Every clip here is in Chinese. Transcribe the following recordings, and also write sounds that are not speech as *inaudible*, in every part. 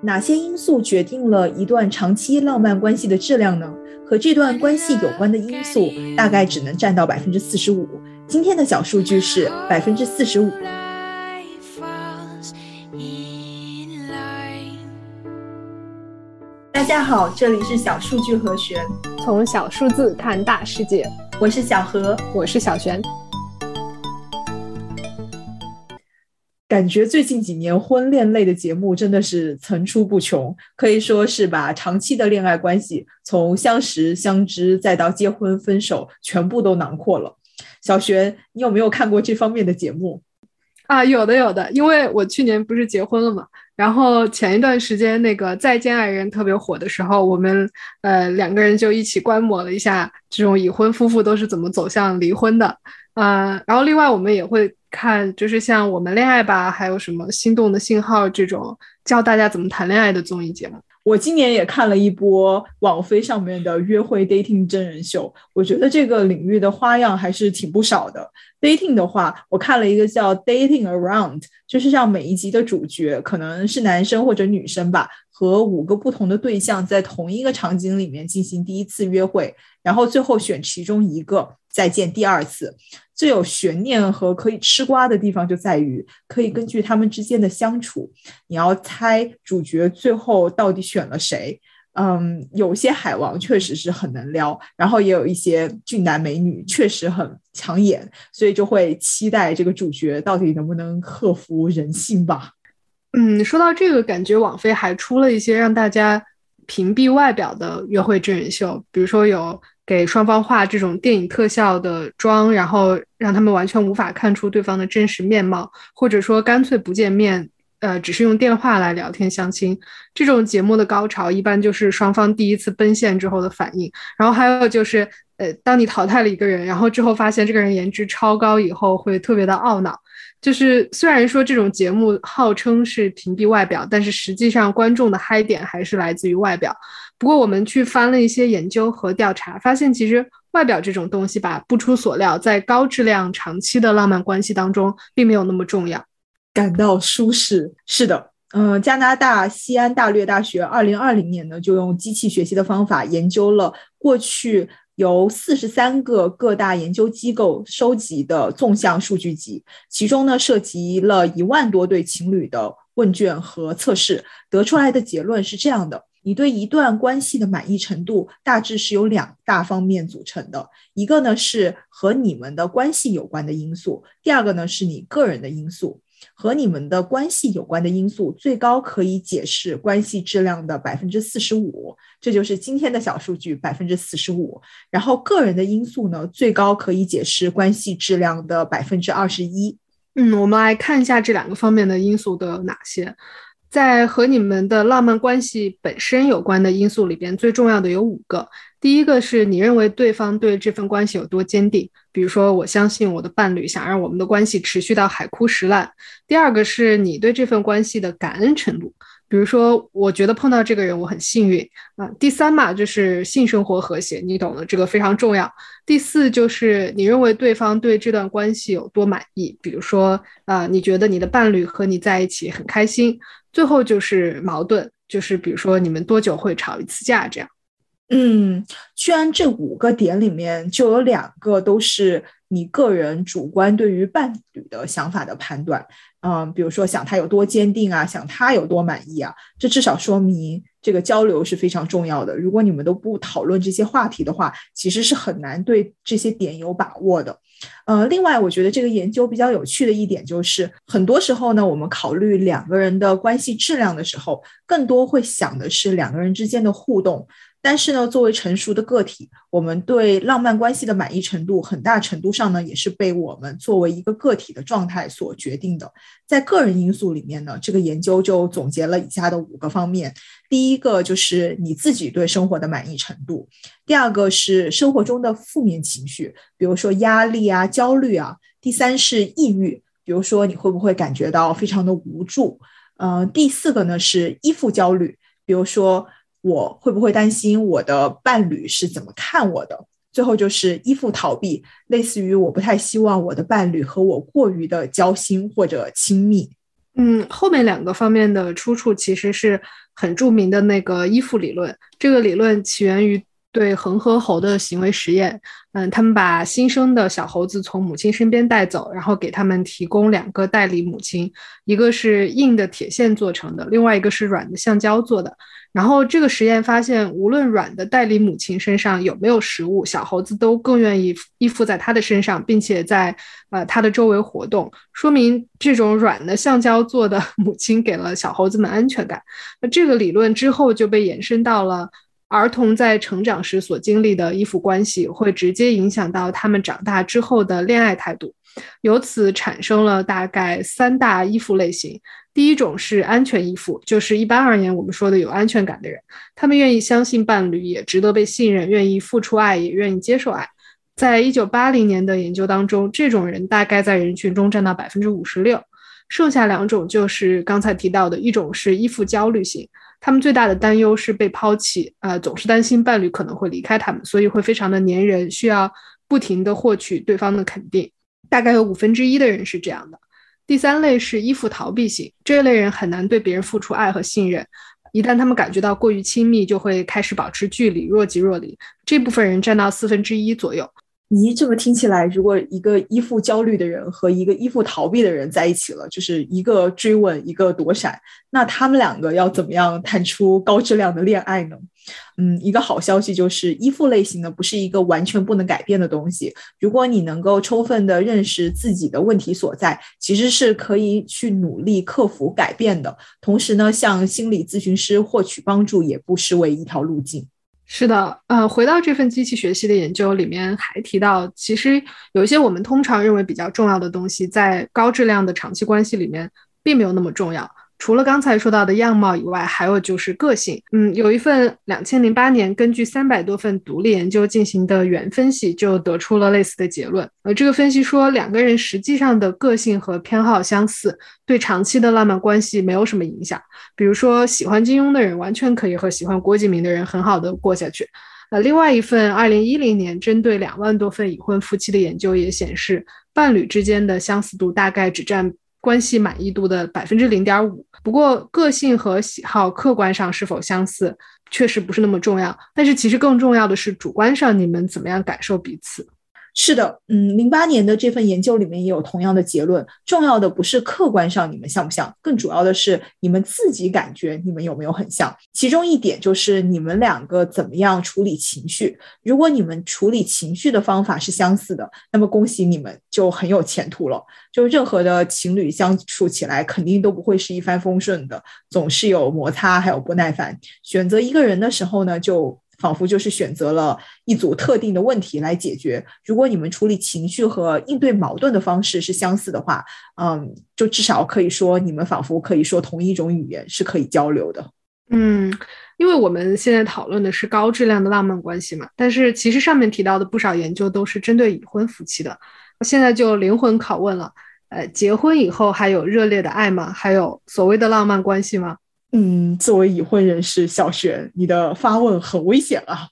哪些因素决定了一段长期浪漫关系的质量呢？和这段关系有关的因素大概只能占到百分之四十五。今天的小数据是百分之四十五。大家好，这里是小数据和弦，从小数字看大世界。我是小何，我是小璇。感觉最近几年婚恋类的节目真的是层出不穷，可以说是把长期的恋爱关系从相识、相知再到结婚、分手，全部都囊括了。小璇，你有没有看过这方面的节目？啊，有的有的，因为我去年不是结婚了嘛，然后前一段时间那个《再见爱人》特别火的时候，我们呃两个人就一起观摩了一下这种已婚夫妇都是怎么走向离婚的。啊，然后另外我们也会看，就是像我们恋爱吧，还有什么心动的信号这种教大家怎么谈恋爱的综艺节目。我今年也看了一波网飞上面的约会 dating 真人秀，我觉得这个领域的花样还是挺不少的。dating 的话，我看了一个叫 dating around，就是让每一集的主角可能是男生或者女生吧，和五个不同的对象在同一个场景里面进行第一次约会，然后最后选其中一个再见第二次。最有悬念和可以吃瓜的地方就在于，可以根据他们之间的相处，你要猜主角最后到底选了谁。嗯，有些海王确实是很能撩，然后也有一些俊男美女确实很抢眼，所以就会期待这个主角到底能不能克服人性吧。嗯，说到这个，感觉网飞还出了一些让大家屏蔽外表的约会真人秀，比如说有。给双方画这种电影特效的妆，然后让他们完全无法看出对方的真实面貌，或者说干脆不见面，呃，只是用电话来聊天相亲。这种节目的高潮一般就是双方第一次奔现之后的反应，然后还有就是，呃，当你淘汰了一个人，然后之后发现这个人颜值超高以后，会特别的懊恼。就是虽然说这种节目号称是屏蔽外表，但是实际上观众的嗨点还是来自于外表。不过我们去翻了一些研究和调查，发现其实外表这种东西吧，不出所料，在高质量长期的浪漫关系当中，并没有那么重要。感到舒适，是的，嗯，加拿大西安大略大学二零二零年呢，就用机器学习的方法研究了过去。由四十三个各大研究机构收集的纵向数据集，其中呢涉及了一万多对情侣的问卷和测试，得出来的结论是这样的：你对一段关系的满意程度大致是由两大方面组成的，一个呢是和你们的关系有关的因素，第二个呢是你个人的因素。和你们的关系有关的因素，最高可以解释关系质量的百分之四十五，这就是今天的小数据百分之四十五。然后个人的因素呢，最高可以解释关系质量的百分之二十一。嗯，我们来看一下这两个方面的因素都有哪些。在和你们的浪漫关系本身有关的因素里边，最重要的有五个。第一个是你认为对方对这份关系有多坚定，比如说我相信我的伴侣想让我们的关系持续到海枯石烂。第二个是你对这份关系的感恩程度，比如说我觉得碰到这个人我很幸运啊。第三嘛就是性生活和谐，你懂的，这个非常重要。第四就是你认为对方对这段关系有多满意，比如说啊你觉得你的伴侣和你在一起很开心。最后就是矛盾，就是比如说你们多久会吵一次架这样。嗯，居然这五个点里面就有两个都是你个人主观对于伴侣的想法的判断。嗯，比如说想他有多坚定啊，想他有多满意啊，这至少说明这个交流是非常重要的。如果你们都不讨论这些话题的话，其实是很难对这些点有把握的。呃，另外，我觉得这个研究比较有趣的一点就是，很多时候呢，我们考虑两个人的关系质量的时候，更多会想的是两个人之间的互动。但是呢，作为成熟的个体，我们对浪漫关系的满意程度，很大程度上呢，也是被我们作为一个个体的状态所决定的。在个人因素里面呢，这个研究就总结了以下的五个方面：第一个就是你自己对生活的满意程度；第二个是生活中的负面情绪，比如说压力啊、焦虑啊；第三是抑郁，比如说你会不会感觉到非常的无助？呃，第四个呢是依附焦虑，比如说。我会不会担心我的伴侣是怎么看我的？最后就是依附逃避，类似于我不太希望我的伴侣和我过于的交心或者亲密。嗯，后面两个方面的出处其实是很著名的那个依附理论。这个理论起源于对恒河猴的行为实验。嗯，他们把新生的小猴子从母亲身边带走，然后给他们提供两个代理母亲，一个是硬的铁线做成的，另外一个是软的橡胶做的。然后这个实验发现，无论软的代理母亲身上有没有食物，小猴子都更愿意依附在它的身上，并且在呃它的周围活动，说明这种软的橡胶做的 *laughs* 母亲给了小猴子们安全感。那这个理论之后就被延伸到了儿童在成长时所经历的依附关系，会直接影响到他们长大之后的恋爱态度，由此产生了大概三大依附类型。第一种是安全依附，就是一般而言我们说的有安全感的人，他们愿意相信伴侣，也值得被信任，愿意付出爱，也愿意接受爱。在一九八零年的研究当中，这种人大概在人群中占到百分之五十六。剩下两种就是刚才提到的，一种是依附焦虑型，他们最大的担忧是被抛弃，呃，总是担心伴侣可能会离开他们，所以会非常的粘人，需要不停的获取对方的肯定。大概有五分之一的人是这样的。第三类是依附逃避型，这类人很难对别人付出爱和信任，一旦他们感觉到过于亲密，就会开始保持距离，若即若离。这部分人占到四分之一左右。咦，这么听起来，如果一个依附焦虑的人和一个依附逃避的人在一起了，就是一个追问，一个躲闪，那他们两个要怎么样谈出高质量的恋爱呢？嗯，一个好消息就是，依附类型呢不是一个完全不能改变的东西。如果你能够充分的认识自己的问题所在，其实是可以去努力克服改变的。同时呢，向心理咨询师获取帮助也不失为一条路径。是的，呃，回到这份机器学习的研究里面，还提到，其实有一些我们通常认为比较重要的东西，在高质量的长期关系里面，并没有那么重要。除了刚才说到的样貌以外，还有就是个性。嗯，有一份两千零八年根据三百多份独立研究进行的原分析，就得出了类似的结论。呃，这个分析说，两个人实际上的个性和偏好相似，对长期的浪漫关系没有什么影响。比如说，喜欢金庸的人完全可以和喜欢郭敬明的人很好的过下去。呃，另外一份二零一零年针对两万多份已婚夫妻的研究也显示，伴侣之间的相似度大概只占。关系满意度的百分之零点五。不过，个性和喜好客观上是否相似，确实不是那么重要。但是，其实更重要的是主观上你们怎么样感受彼此。是的，嗯，零八年的这份研究里面也有同样的结论。重要的不是客观上你们像不像，更主要的是你们自己感觉你们有没有很像。其中一点就是你们两个怎么样处理情绪。如果你们处理情绪的方法是相似的，那么恭喜你们就很有前途了。就任何的情侣相处起来肯定都不会是一帆风顺的，总是有摩擦，还有不耐烦。选择一个人的时候呢，就。仿佛就是选择了一组特定的问题来解决。如果你们处理情绪和应对矛盾的方式是相似的话，嗯，就至少可以说你们仿佛可以说同一种语言，是可以交流的。嗯，因为我们现在讨论的是高质量的浪漫关系嘛，但是其实上面提到的不少研究都是针对已婚夫妻的。现在就灵魂拷问了：呃，结婚以后还有热烈的爱吗？还有所谓的浪漫关系吗？嗯，作为已婚人士，小璇，你的发问很危险啊。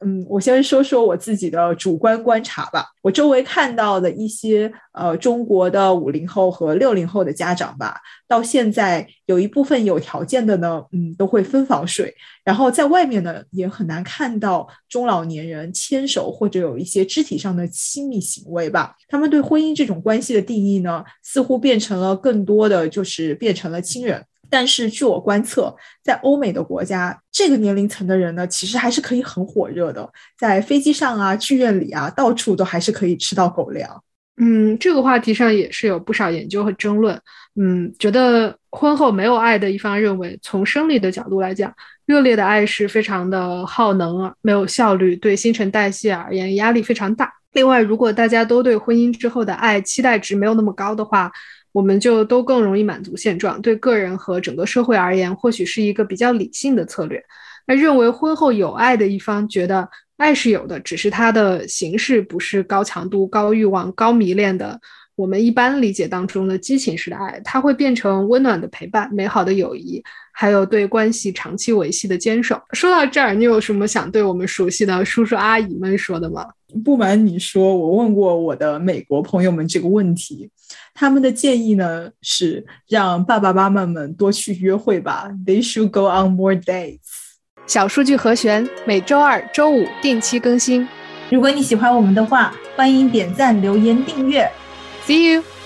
嗯，我先说说我自己的主观观察吧。我周围看到的一些呃中国的五零后和六零后的家长吧，到现在有一部分有条件的呢，嗯，都会分房睡。然后在外面呢，也很难看到中老年人牵手或者有一些肢体上的亲密行为吧。他们对婚姻这种关系的定义呢，似乎变成了更多的就是变成了亲人。但是据我观测，在欧美的国家，这个年龄层的人呢，其实还是可以很火热的，在飞机上啊、剧院里啊，到处都还是可以吃到狗粮。嗯，这个话题上也是有不少研究和争论。嗯，觉得婚后没有爱的一方认为，从生理的角度来讲，热烈的爱是非常的耗能啊，没有效率，对新陈代谢而言压力非常大。另外，如果大家都对婚姻之后的爱期待值没有那么高的话，我们就都更容易满足现状，对个人和整个社会而言，或许是一个比较理性的策略。那认为婚后有爱的一方觉得爱是有的，只是它的形式不是高强度、高欲望、高迷恋的我们一般理解当中的激情式的爱，它会变成温暖的陪伴、美好的友谊，还有对关系长期维系的坚守。说到这儿，你有什么想对我们熟悉的叔叔阿姨们说的吗？不瞒你说，我问过我的美国朋友们这个问题，他们的建议呢是让爸爸妈妈们多去约会吧，They should go on more dates。小数据和弦每周二、周五定期更新。如果你喜欢我们的话，欢迎点赞、留言、订阅。See you.